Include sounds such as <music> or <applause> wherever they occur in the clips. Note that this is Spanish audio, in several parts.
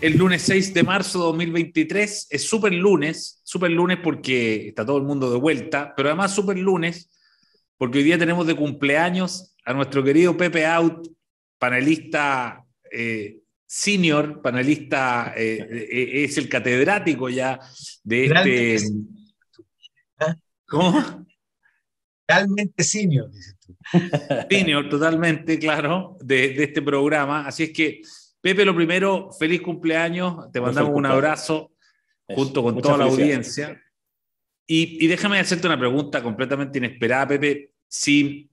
El lunes 6 de marzo de 2023 es súper lunes, súper lunes porque está todo el mundo de vuelta, pero además súper lunes porque hoy día tenemos de cumpleaños a nuestro querido Pepe Out, panelista eh, senior, panelista, eh, eh, es el catedrático ya de este... ¿Cómo? Realmente senior, dices tú. Senior, totalmente, claro, de, de este programa. Así es que Pepe, lo primero, feliz cumpleaños, te mandamos un abrazo junto con toda la audiencia. Y, déjame hacerte una pregunta completamente inesperada, Pepe. Si,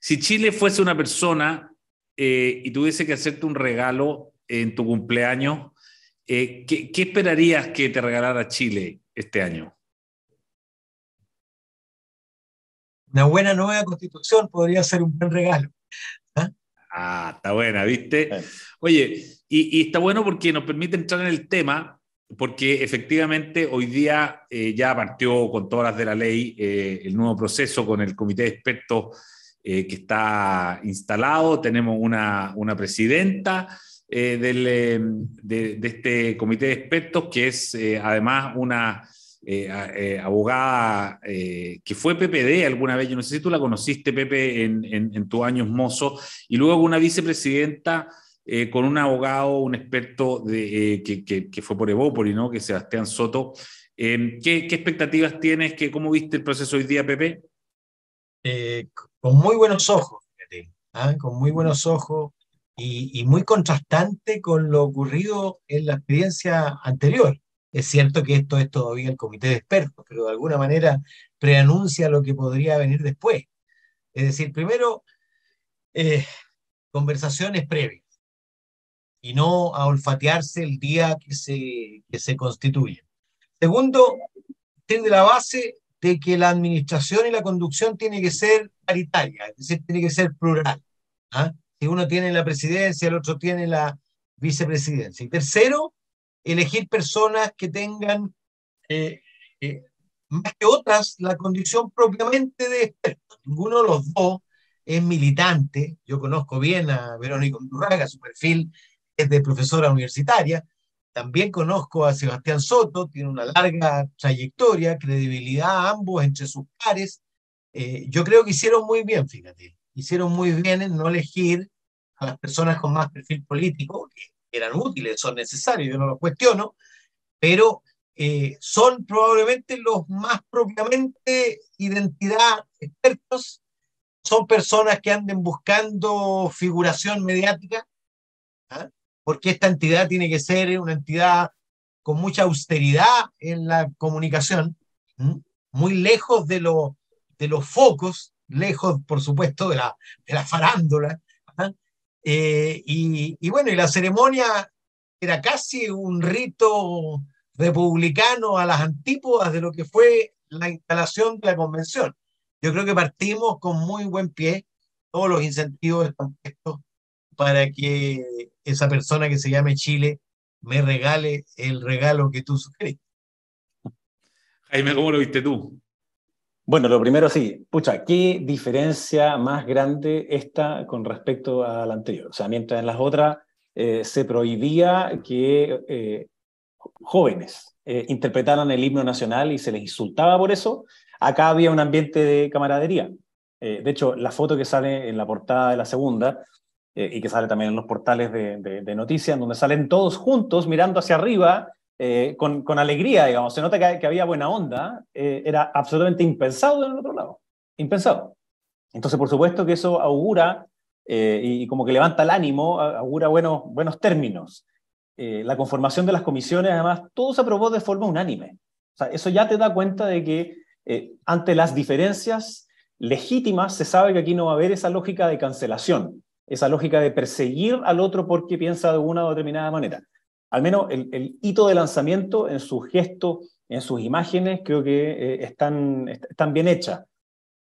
si Chile fuese una persona eh, y tuviese que hacerte un regalo en tu cumpleaños, eh, ¿qué, ¿qué, esperarías que te regalara Chile este año? Una buena nueva constitución podría ser un buen regalo. Ah, está buena, ¿viste? Oye, y, está bueno porque nos permite entrar en el tema, porque efectivamente hoy día eh, ya partió con todas las de la ley eh, el nuevo proceso con el comité de expertos eh, que está instalado. Tenemos una, una presidenta del, de, de, este comité de expertos que es además una eh, eh, abogada eh, que fue PPD alguna vez, yo no sé si tú la conociste, Pepe, en, en, tus años mozo, y luego una vicepresidenta con un abogado, un experto de, que, que, fue por Evópoli, ¿no? que es Sebastián Soto. ¿qué, ¿qué, expectativas tienes? Que, ¿Cómo viste el proceso hoy día, Pepe? con muy buenos ojos, ¿ah? con muy buenos ojos y, y muy contrastante con lo ocurrido en la experiencia anterior. Es cierto que esto es todavía el comité de expertos, pero de alguna manera preanuncia lo que podría venir después. Es decir, primero, eh, conversaciones previas y no a olfatearse el día que se, que se constituye. Segundo, de la base de que la administración y la conducción tiene que ser paritaria, es decir, tiene que ser plural. ¿ah? Si uno tiene la presidencia, el otro tiene la vicepresidencia. Y tercero, elegir personas que tengan, eh, eh, más que otras, la condición propiamente de experto. Ninguno de los dos es militante. Yo conozco bien a Verónica Undurraga, su perfil es de profesora universitaria. También conozco a Sebastián Soto, tiene una larga trayectoria, credibilidad ambos entre sus pares. Eh, yo creo que hicieron muy bien, fíjate, hicieron muy bien en no elegir a las personas con más perfil político, eran útiles, son necesarios, yo no lo cuestiono, pero eh, son probablemente los más propiamente identidad expertos, son personas que anden buscando figuración mediática, ¿ah? porque esta entidad tiene que ser una entidad con mucha austeridad en la comunicación, muy lejos de, lo, de los focos, lejos, por supuesto, de la, de la farándula, eh, y, bueno, y la ceremonia era casi un rito republicano a las antípodas de lo que fue la instalación de la convención. Yo creo que partimos con muy buen pie, todos los incentivos están puestos para que esa persona que se llame Chile me regale el regalo que tú sugeriste. Jaime, ¿cómo lo viste tú? Bueno, lo primero sí, pucha, ¿qué diferencia más grande esta con respecto a la anterior? O sea, mientras en las otras eh, se prohibía que eh, jóvenes eh, interpretaran el himno nacional y se les insultaba por eso, acá había un ambiente de camaradería. de hecho, la foto que sale en la portada de la segunda y que sale también en los portales de, de noticias, donde salen todos juntos mirando hacia arriba eh, con, alegría, digamos. Se nota que, había buena onda, eh, era absolutamente impensado en el otro lado, impensado. Entonces, por supuesto que eso augura eh, y, como que levanta el ánimo, augura buenos, buenos términos. la conformación de las comisiones, además, todo se aprobó de forma unánime. O sea, eso ya te da cuenta de que ante las diferencias legítimas se sabe que aquí no va a haber esa lógica de cancelación, esa lógica de perseguir al otro porque piensa de una determinada manera al menos el, hito de lanzamiento en sus gestos, en sus imágenes, creo que eh, están, están bien hechas.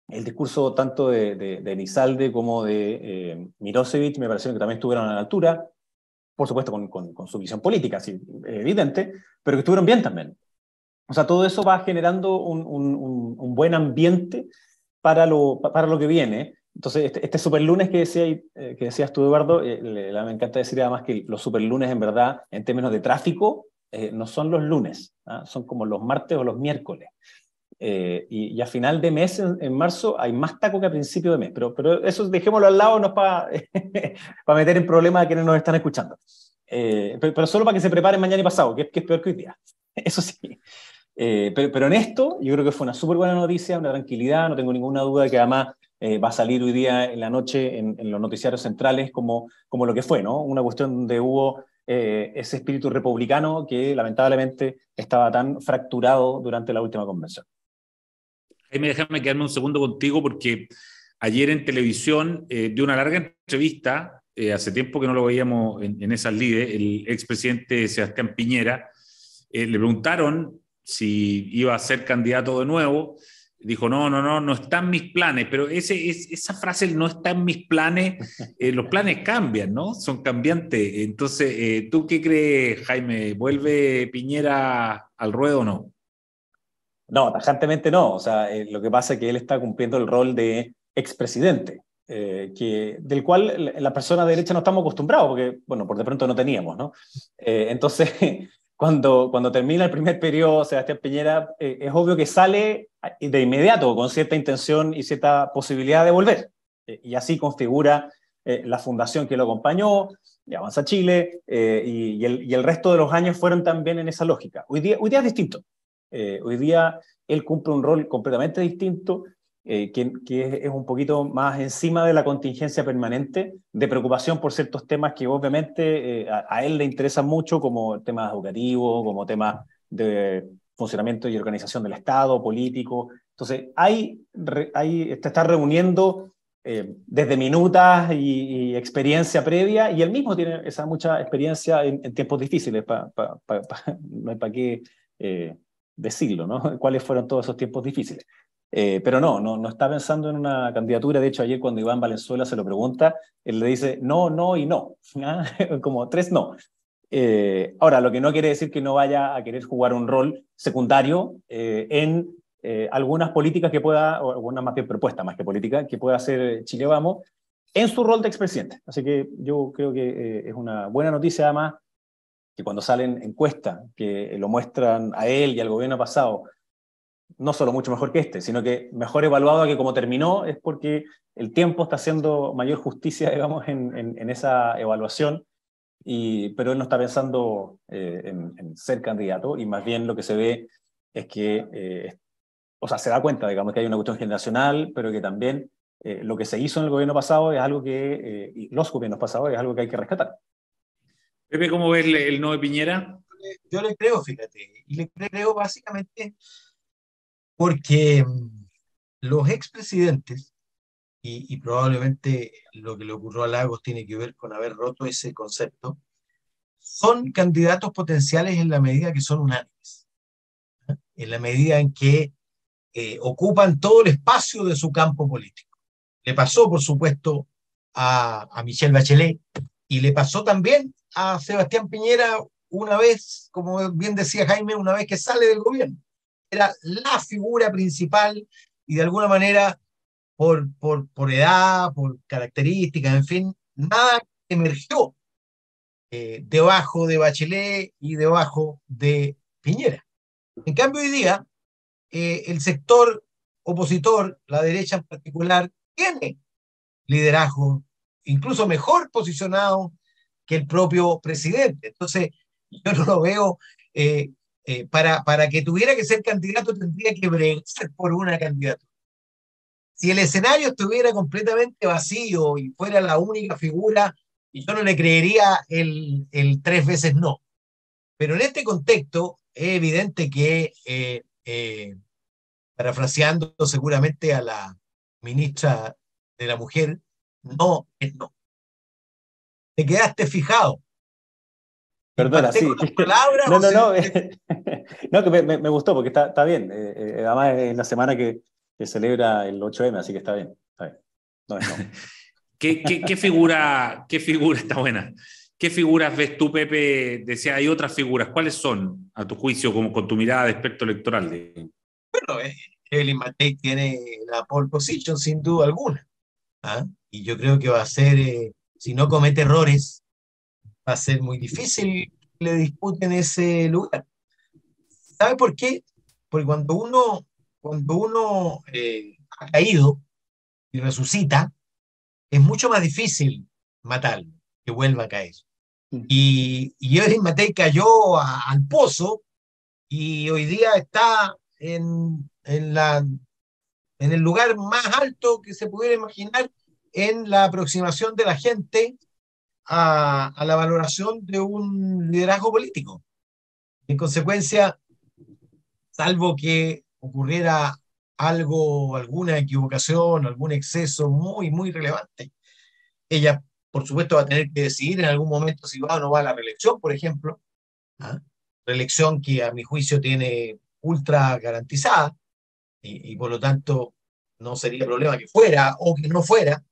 El discurso tanto de, de, como de eh, Mirosevic me pareció que también estuvieron a la altura, por supuesto con, con, su visión política, sí, evidente, pero que estuvieron bien también. O sea, todo eso va generando un, un, un buen ambiente para lo, para lo que viene. Entonces, este, este super lunes que, decía, eh, que decías tú, Eduardo, eh, me encanta decir además que los super lunes, en verdad, en términos de tráfico, eh, no son los lunes, ¿ah? son como los martes o los miércoles. y, a final de mes, en, marzo, hay más taco que a principio de mes. Pero, pero eso dejémoslo al lado, no para para <laughs> meter en problemas a quienes nos están escuchando. Pero, solo para que se preparen mañana y pasado, que, que es peor que hoy día. <laughs> Eso sí. pero, pero en esto, yo creo que fue una súper buena noticia, una tranquilidad, no tengo ninguna duda de que además eh, va a salir hoy día en la noche en, los noticiarios centrales como, como lo que fue, ¿no? Una cuestión donde hubo eh, ese espíritu republicano que lamentablemente estaba tan fracturado durante la última convención. Jaime, déjame quedarme un segundo contigo porque ayer en televisión eh, dio una larga entrevista, hace tiempo que no lo veíamos en, en esas lides, el expresidente Sebastián Piñera, le preguntaron si iba a ser candidato de nuevo dijo, no, no, no, no están mis planes, pero ese, es, esa frase, no está en mis planes, <laughs> eh, los planes cambian, ¿no? Son cambiantes. Entonces, eh, ¿tú qué crees, Jaime? ¿Vuelve Piñera al ruedo o no? No, tajantemente no. O sea, eh, lo que pasa es que él está cumpliendo el rol de expresidente, que, del cual la persona derecha no estamos acostumbrados, porque, bueno, por de pronto no teníamos, ¿no? entonces, <laughs> cuando, cuando termina el primer periodo, Sebastián Piñera, es obvio que sale de inmediato con cierta intención y cierta posibilidad de volver. Eh, y así configura eh, la fundación que lo acompañó, y Avanza Chile, eh, y, el, resto de los años fueron también en esa lógica. Hoy día, hoy día es distinto. hoy día él cumple un rol completamente distinto, que, que, es un poquito más encima de la contingencia permanente, de preocupación por ciertos temas que obviamente a, a, él le interesan mucho, como temas educativos, como temas de funcionamiento y organización del Estado, político. Entonces, hay, hay, te está reuniendo eh, desde minutas y, experiencia previa, y él mismo tiene esa mucha experiencia en, tiempos difíciles, <laughs> no hay para qué eh, decirlo, ¿no? <laughs> ¿Cuáles fueron todos esos tiempos difíciles? Eh, pero no, no, no está pensando en una candidatura. De hecho, ayer cuando Iván Valenzuela se lo pregunta, él le dice no, no y no. <laughs> ¿ah? <laughs> Como tres no. Eh, ahora, lo que no quiere decir que no vaya a querer jugar un rol secundario eh, en eh, algunas políticas que pueda, o algunas más bien propuestas más que política, que pueda hacer Chile Vamos en su rol de expresidente. Así que yo creo que es una buena noticia además que cuando salen encuestas que lo muestran a él y al gobierno pasado, no solo mucho mejor que este, sino que mejor evaluado que como terminó, es porque el tiempo está haciendo mayor justicia, <laughs> digamos, en, en esa evaluación pero él no está pensando eh, en, ser candidato y más bien lo que se ve es que, eh, o sea, se da cuenta, digamos, que hay una cuestión generacional, pero que también eh, lo que se hizo en el gobierno pasado es algo que, y los gobiernos pasados es algo que hay que rescatar. Pepe, ¿cómo ves el no de Piñera? Yo le creo, fíjate, y le creo básicamente porque mm, los expresidentes y, probablemente lo que le ocurrió a Lagos tiene que ver con haber roto ese concepto, son candidatos potenciales en la medida que son unánimes, en la medida en que eh, ocupan todo el espacio de su campo político. Le pasó, por supuesto, a, a Michelle Bachelet y le pasó también a Sebastián Piñera una vez, como bien decía Jaime, una vez que sale del gobierno. Era la figura principal y de alguna manera por, por, por edad, por características, en fin, nada emergió eh, debajo de Bachelet y debajo de Piñera. En cambio, hoy día, eh, el sector opositor, la derecha en particular, tiene liderazgo incluso mejor posicionado que el propio presidente. Entonces, yo no lo veo, eh, para, para que tuviera que ser candidato tendría que bregar por una candidatura. Si el escenario estuviera completamente vacío y fuera la única figura, yo no le creería el, el tres veces no. Pero en este contexto es evidente que, eh, eh, parafraseando seguramente a la ministra de la Mujer, no es no. Te quedaste fijado. Perdona, sí. <laughs> no, no, no. <laughs> no, que me, me, gustó porque está, está bien. Eh, además, es la semana que, que celebra el 8M, así que está bien. <laughs> ¿Qué, qué, figura, ¿Qué figura está buena? ¿Qué figuras ves tú, Pepe? Decía, hay otras figuras. ¿Cuáles son, a tu juicio, como con tu mirada de experto electoral? Bueno, eh, Evelyn Matei tiene la pole position, sin duda alguna. ¿ah? Y yo creo que va a ser, eh, si no comete errores, va a ser muy difícil que le disputen ese lugar. ¿Sabe por qué? Porque cuando uno, cuando uno eh, ha caído y resucita, es mucho más difícil matarlo, que vuelva a caer. Mm. Y, y Evelyn Matei cayó al pozo y hoy día está en, en, la, en el lugar más alto que se pudiera imaginar en la aproximación de la gente a, la valoración de un liderazgo político. En consecuencia, salvo que ocurriera algo, alguna equivocación, algún exceso muy, muy relevante, ella, por supuesto, va a tener que decidir en algún momento si va o no va a la reelección, por ejemplo. ¿ah? Reelección que a mi juicio tiene ultra garantizada y, por lo tanto no sería problema que fuera o que no fuera.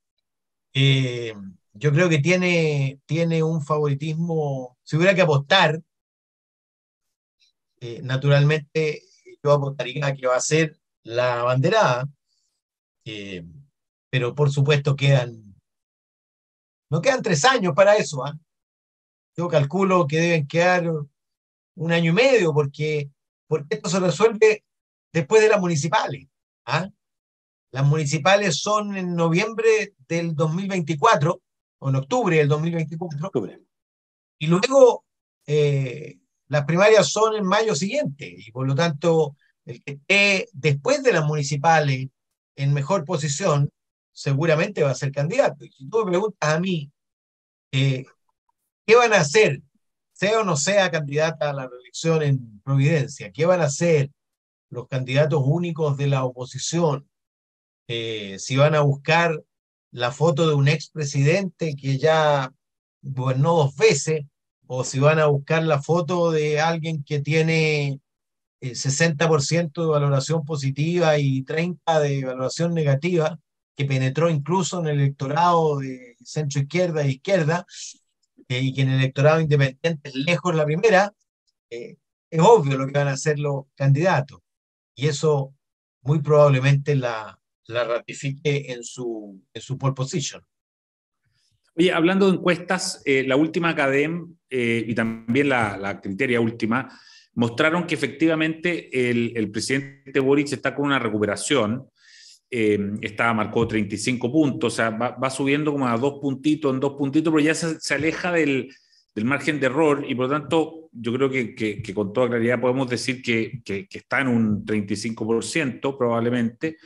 Eh, yo creo que tiene, tiene un favoritismo, si hubiera que apostar, eh, naturalmente yo apostaría que va a ser la banderada, eh, pero por supuesto quedan, no quedan tres años para eso. ¿ah? Yo calculo que deben quedar un año y medio porque, porque esto se resuelve después de las municipales. ¿ah? Las municipales son en noviembre del 2024 o en octubre del 2024. Y luego eh, las primarias son en mayo siguiente y por lo tanto el que esté después de las municipales en mejor posición seguramente va a ser candidato. Y si tú me preguntas a mí, eh, ¿qué van a hacer? Sea o no sea candidata a la reelección en Providencia, ¿qué van a hacer los candidatos únicos de la oposición? Eh, si van a buscar la foto de un expresidente que ya gobernó dos veces, o si van a buscar la foto de alguien que tiene 60% de valoración positiva y 30% de valoración negativa, que penetró incluso en el electorado de centro izquierda e izquierda, eh, y que en el electorado independiente es lejos la primera, eh, es obvio lo que van a hacer los candidatos. Y eso muy probablemente la, la ratifique en su, en su pole position. Oye, hablando de encuestas, eh, la última Academ y también la, la criteria última mostraron que efectivamente el, presidente Boric está con una recuperación. Eh, estaba, marcó 35 puntos, o sea, va, subiendo como a dos puntitos, en dos puntitos, pero ya se, aleja del, margen de error y por lo tanto yo creo que, con toda claridad podemos decir que, está en un 35% probablemente.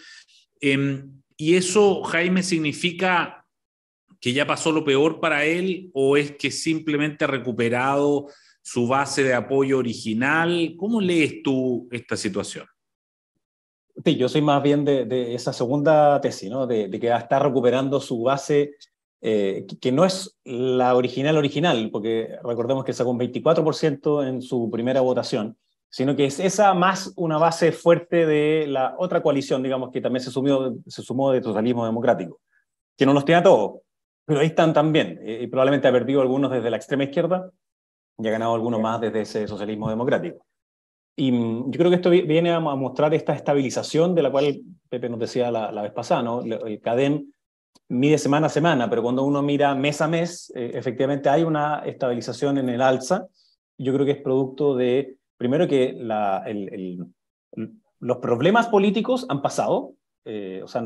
Em, y eso, Jaime, significa que ya pasó lo peor para él o es que simplemente ha recuperado su base de apoyo original. ¿Cómo lees tú esta situación? Sí, yo soy más bien de, esa segunda tesis, ¿no? de, que está recuperando su base, eh, que no es la original original, porque recordemos que sacó un 24% en su primera votación, sino que es esa más una base fuerte de la otra coalición, digamos, que también se, sumió, se sumó de totalismo democrático, que no los tiene a todos, pero ahí están también, eh, y probablemente ha perdido algunos desde la extrema izquierda, y ha ganado alguno más desde ese socialismo democrático. Y mm, yo creo que esto viene a mostrar esta estabilización de la cual Pepe nos decía la, vez pasada, ¿no? El CADEM mide semana a semana, pero cuando uno mira mes a mes, eh, efectivamente hay una estabilización en el alza. Yo creo que es producto de, primero que la, el, los problemas políticos han pasado, eh, o sea,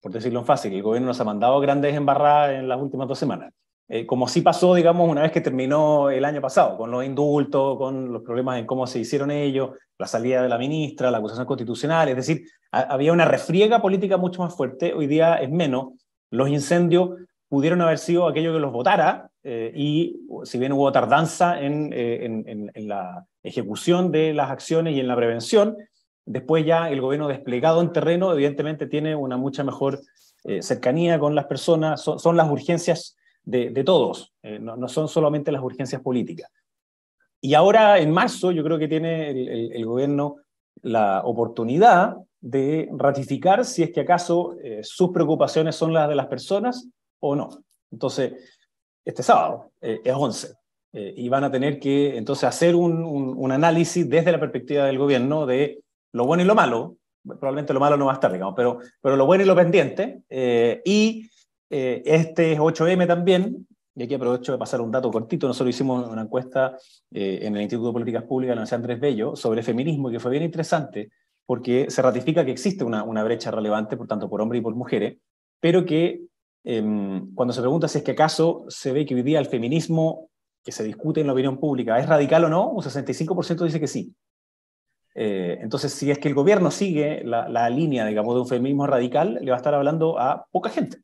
por decirlo en fácil, el gobierno nos ha mandado grandes embarradas en las últimas dos semanas. Eh, como sí pasó, digamos, una vez que terminó el año pasado, con los indultos, con los problemas en cómo se hicieron ellos, la salida de la ministra, la acusación constitucional, es decir, había una refriega política mucho más fuerte, hoy día es menos. Los incendios pudieron haber sido aquello que los votara, eh, y si bien hubo tardanza en, eh, en, en, la ejecución de las acciones y en la prevención, después ya el gobierno desplegado en terreno evidentemente tiene una mucha mejor cercanía con las personas, son, son las urgencias de, todos, eh, no, son solamente las urgencias políticas. Y ahora, en marzo, yo creo que tiene el, gobierno la oportunidad de ratificar si es que acaso eh, sus preocupaciones son las de las personas o no. Entonces, este sábado eh, es 11 y van a tener que entonces hacer un, un, análisis desde la perspectiva del gobierno de lo bueno y lo malo. Probablemente lo malo no va a estar, digamos, pero, pero lo bueno y lo pendiente. y eh, este es 8M también, y aquí aprovecho de pasar un dato cortito. Nosotros hicimos una encuesta eh, en el Instituto de Políticas Públicas de la Universidad Andrés Bello sobre feminismo, que fue bien interesante, porque se ratifica que existe una, una brecha relevante, por tanto, por hombres y por mujeres, pero que em, cuando se pregunta si es que acaso se ve que hoy día el feminismo que se discute en la opinión pública es radical o no, un 65% dice que sí. Eh, entonces, si es que el gobierno sigue la, la, línea, digamos, de un feminismo radical, le va a estar hablando a poca gente.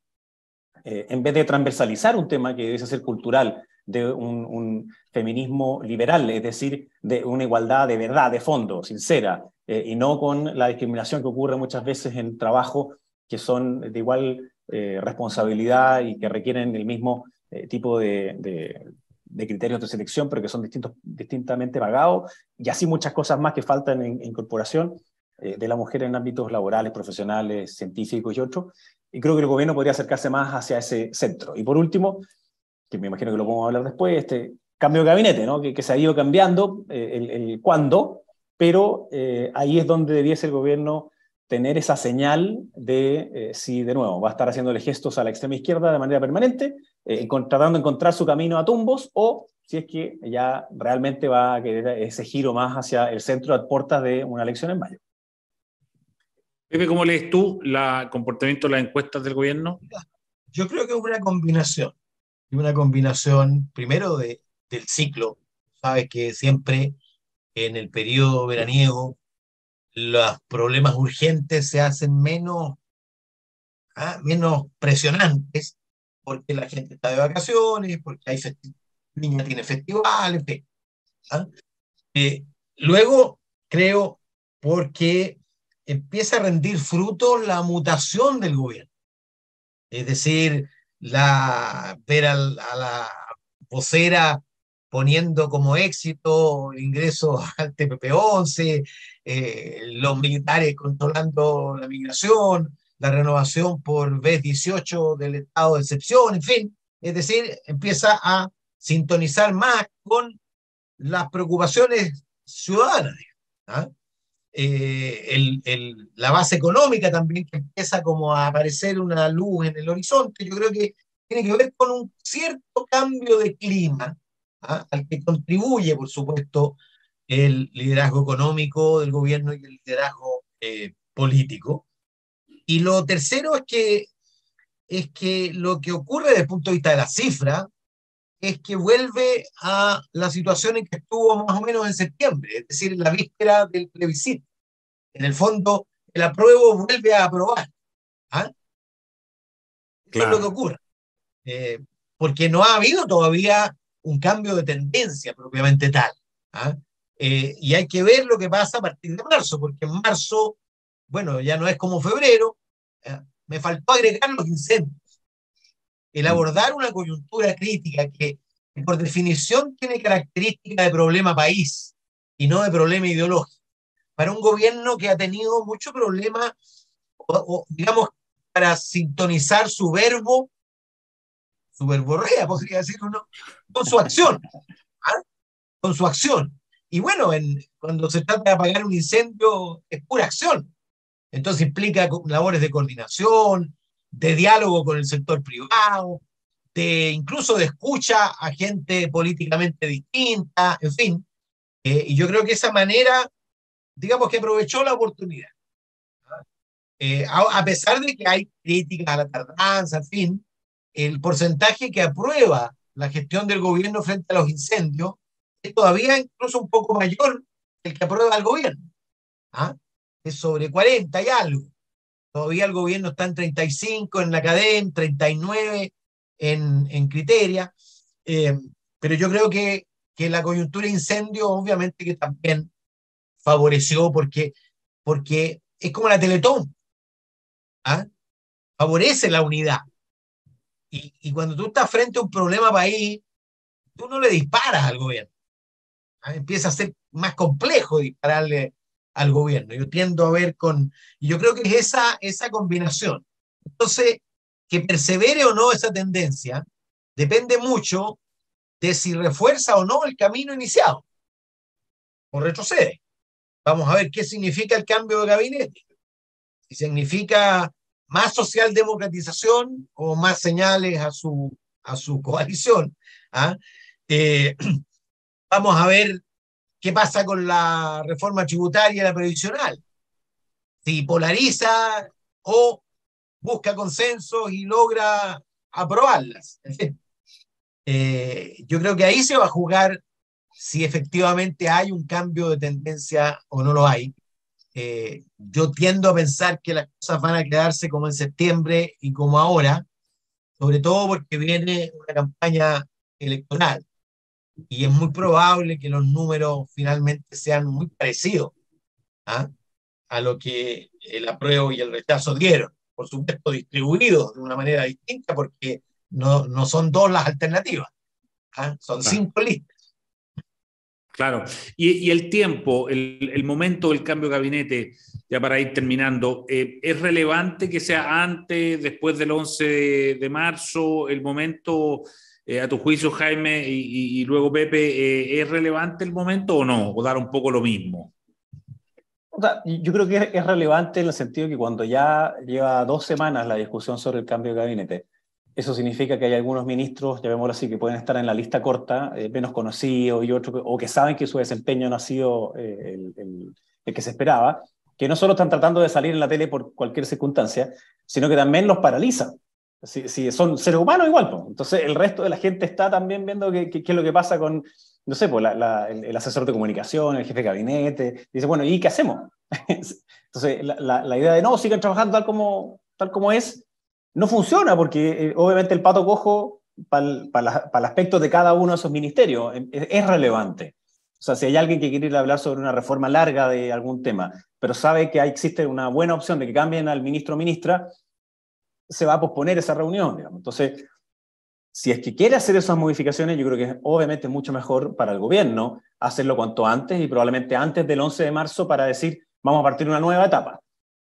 Eh, en vez de transversalizar un tema que debe ser cultural, de un, feminismo liberal, es decir, de una igualdad de verdad, de fondo, sincera, eh, y no con la discriminación que ocurre muchas veces en trabajos que son de igual responsabilidad y que requieren el mismo tipo de, criterios de selección, pero que son distintos, distintamente pagados, y así muchas cosas más que faltan en, incorporación eh, de la mujer en ámbitos laborales, profesionales, científicos y otros. Y creo que el gobierno podría acercarse más hacia ese centro. Y por último, que me imagino que lo podemos hablar después, este cambio de gabinete, ¿no? que, se ha ido cambiando eh, el, el, cuándo, pero eh, ahí es donde debiese el gobierno tener esa señal de eh, si, de nuevo, va a estar haciéndole gestos a la extrema izquierda de manera permanente, eh, tratando de encontrar su camino a tumbos, o si es que ya realmente va a querer ese giro más hacia el centro a puertas de una elección en mayo. Pepe, ¿cómo lees tú el comportamiento de las encuestas del gobierno? Yo creo que es una combinación. Una combinación, primero, de, del ciclo. Sabes que siempre en el periodo veraniego los problemas urgentes se hacen menos, ¿ah? menos presionantes porque la gente está de vacaciones, porque hay niña tiene festivales, ¿ah? eh, luego, creo, porque empieza a rendir fruto la mutación del gobierno. Es decir, la, ver a la vocera poniendo como éxito el ingreso al TPP-11, eh, los militares controlando la migración, la renovación por vez 18 del estado de excepción, en fin, es decir, empieza a sintonizar más con las preocupaciones ciudadanas. ¿ah? Eh, el, el, la base económica también que empieza como a aparecer una luz en el horizonte, yo creo que tiene que ver con un cierto cambio de clima ¿ah? al que contribuye, por supuesto, el liderazgo económico del gobierno y el liderazgo eh, político. Y lo tercero es que, es que lo que ocurre desde el punto de vista de la cifra es que vuelve a la situación en que estuvo más o menos en septiembre, es decir, en la víspera del plebiscito. En el fondo, el apruebo vuelve a aprobar. ¿ah? Claro. es lo que ocurre. Eh, porque no ha habido todavía un cambio de tendencia propiamente tal. ¿ah? Eh, y hay que ver lo que pasa a partir de marzo, porque en marzo, bueno, ya no es como febrero, ¿eh? me faltó agregar los incendios. El mm. abordar una coyuntura crítica que, por definición tiene característica de problema país y no de problema ideológico. Para un gobierno que ha tenido mucho problema, o, digamos, para sintonizar su verbo su verborrea, <laughs> podría decir uno, con su acción, ¿ah? con su acción. Y bueno, en, cuando se trata de apagar un incendio, es pura acción. Entonces implica labores de coordinación, de diálogo con el sector privado, de incluso de escucha a gente políticamente distinta, en fin. Eh, y yo creo que esa manera, digamos que aprovechó la oportunidad. ¿ah? Eh, a, a, pesar de que hay críticas a la tardanza, en fin, el porcentaje que aprueba la gestión del gobierno frente a los incendios es todavía incluso un poco mayor que el que aprueba el gobierno. ¿Ah? Es sobre 40 y algo. Todavía el gobierno está en 35 en la cadena, 39 en, en Criteria. Eh, pero yo creo que, que la coyuntura incendio obviamente que también favoreció porque, porque es como la Teletón. ¿Ah? Favorece la unidad. Y, y, cuando tú estás frente a un problema país, tú no le disparas al gobierno. ¿Ah? Empieza a ser más complejo dispararle al gobierno. Yo tiendo a ver con, y yo creo que es esa, esa combinación. Entonces, que persevere o no esa tendencia depende mucho de si refuerza o no el camino iniciado o retrocede. Vamos a ver qué significa el cambio de gabinete. Si significa más socialdemocratización o más señales a su, a su coalición. ¿ah? Eh, <clears throat> vamos a ver qué pasa con la reforma tributaria y la previsional. Si polariza o busca consensos y logra aprobarlas. <laughs> Eh, yo creo que ahí se va a jugar si efectivamente hay un cambio de tendencia o no lo hay. Eh, yo tiendo a pensar que las cosas van a quedarse como en septiembre y como ahora, sobre todo porque viene una campaña electoral y es muy probable que los números finalmente sean muy parecidos ¿ah? a lo que el apruebo y el rechazo dieron. Por supuesto, distribuidos de una manera distinta porque no, no son dos las alternativas, ¿ah? son cinco listas. Claro, y, el tiempo, el, el, momento del cambio de gabinete, ya para ir terminando, eh, ¿es relevante que sea antes, después del 11 de, marzo, el momento, eh, a tu juicio, Jaime, y, luego Pepe, eh, ¿es relevante el momento o no? ¿O dar un poco lo mismo? yo creo que es relevante en el sentido que cuando ya lleva dos semanas la discusión sobre el cambio de gabinete, eso significa que hay algunos ministros, llamémoslo así, que pueden estar en la lista corta, eh, menos conocidos y otros, o que saben que su desempeño no ha sido eh, el, que se esperaba, que no solo están tratando de salir en la tele por cualquier circunstancia, sino que también los paraliza. Si, son seres humanos igual, pues. entonces el resto de la gente está también viendo qué, es lo que pasa con, no sé, pues, el, asesor de comunicación, el jefe de gabinete, dice, bueno, ¿y qué hacemos? <laughs> entonces la, la, idea de no, sigan trabajando tal como, tal como es, no funciona porque eh, obviamente el pato cojo para el, aspecto de cada uno de esos ministerios eh, es, relevante. O sea, si hay alguien que quiere hablar sobre una reforma larga de algún tema, pero sabe que existe una buena opción de que cambien al ministro o ministra, se va a posponer esa reunión. Entonces, si es que quiere hacer esas modificaciones, yo creo que es obviamente mucho mejor para el gobierno hacerlo cuanto antes y probablemente antes del 11 de marzo para decir, vamos a partir una nueva etapa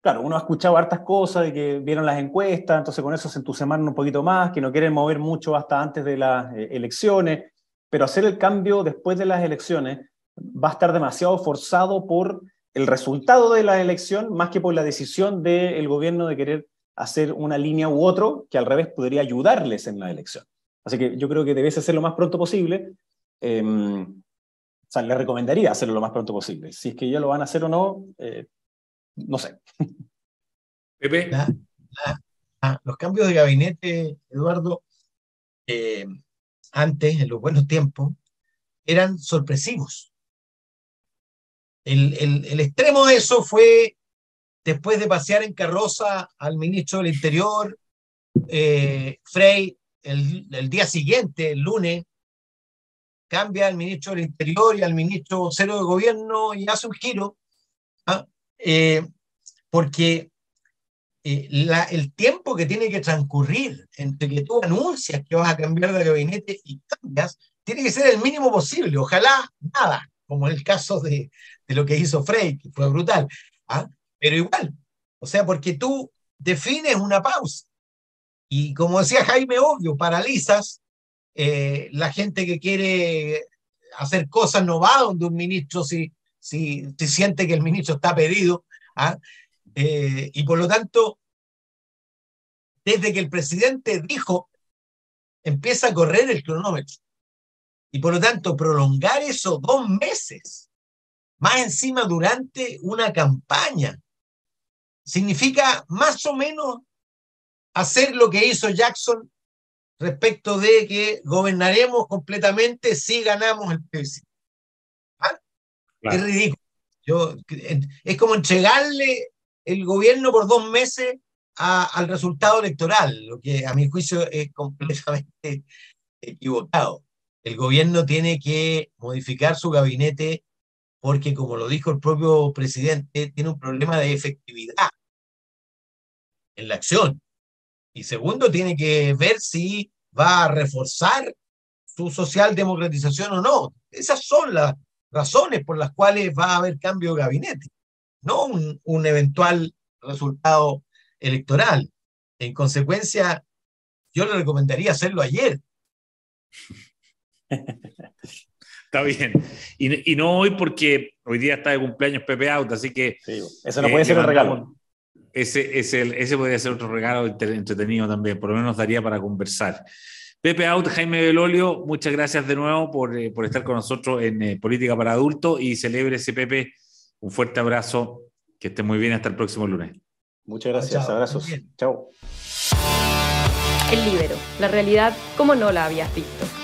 claro, uno ha escuchado hartas cosas de que vieron las encuestas, entonces con eso se entusiasmaron un poquito más, que no quieren mover mucho hasta antes de las eh, elecciones, pero hacer el cambio después de las elecciones va a estar demasiado forzado por el resultado de la elección más que por la decisión del gobierno de querer hacer una línea u otro que al revés podría ayudarles en la elección. Así que yo creo que debes hacerlo lo más pronto posible. Em, o sea, le recomendaría hacerlo lo más pronto posible. Si es que ya lo van a hacer o no, eh, no sé. <laughs> Pepe. los cambios de gabinete, Eduardo, eh, antes, en los buenos tiempos, eran sorpresivos. El, el, extremo de eso fue después de pasear en carroza al ministro del Interior, eh, Frey, el, día siguiente, el lunes, cambia al ministro del Interior y al ministro cero de gobierno y hace un giro. ¿ah? Eh, porque eh, el tiempo que tiene que transcurrir entre que tú anuncias que vas a cambiar de gabinete y cambias, tiene que ser el mínimo posible. Ojalá nada, como en el caso de, de lo que hizo Frey, que fue brutal. ¿ah? Pero igual, o sea, porque tú defines una pausa. Y como decía Jaime, obvio, paralizas eh, la gente que quiere hacer cosas no va donde un ministro si si, siente que el ministro está pedido. ¿ah? Eh, y por lo tanto, desde que el presidente dijo, empieza a correr el cronómetro. Y por lo tanto, prolongar eso dos meses, más encima durante una campaña, significa más o menos hacer lo que hizo Jackson respecto de que gobernaremos completamente si ganamos el plebiscito. Es ridículo. Yo, es como entregarle el gobierno por dos meses al resultado electoral, lo que a mi juicio es completamente equivocado. El gobierno tiene que modificar su gabinete porque, como lo dijo el propio presidente, tiene un problema de efectividad en la acción. Y segundo, tiene que ver si va a reforzar su socialdemocratización o no. Esas son las, razones por las cuales va a haber cambio de gabinete, no un, eventual resultado electoral. En consecuencia, yo le recomendaría hacerlo ayer. <laughs> Está bien. Y, no hoy porque hoy día está de cumpleaños Pepe Auto, así que... eso no puede ser un regalo. ese, ese, ese podría ser otro regalo entretenido también, por lo menos daría para conversar. Pepe Out, Jaime Belolio, muchas gracias de nuevo por, eh, por estar con nosotros en eh, Política para Adultos y celebre ese Pepe. Un fuerte abrazo, que esté muy bien hasta el próximo lunes. Muchas gracias, abrazos. Chao. El libero, la realidad como no la habías visto.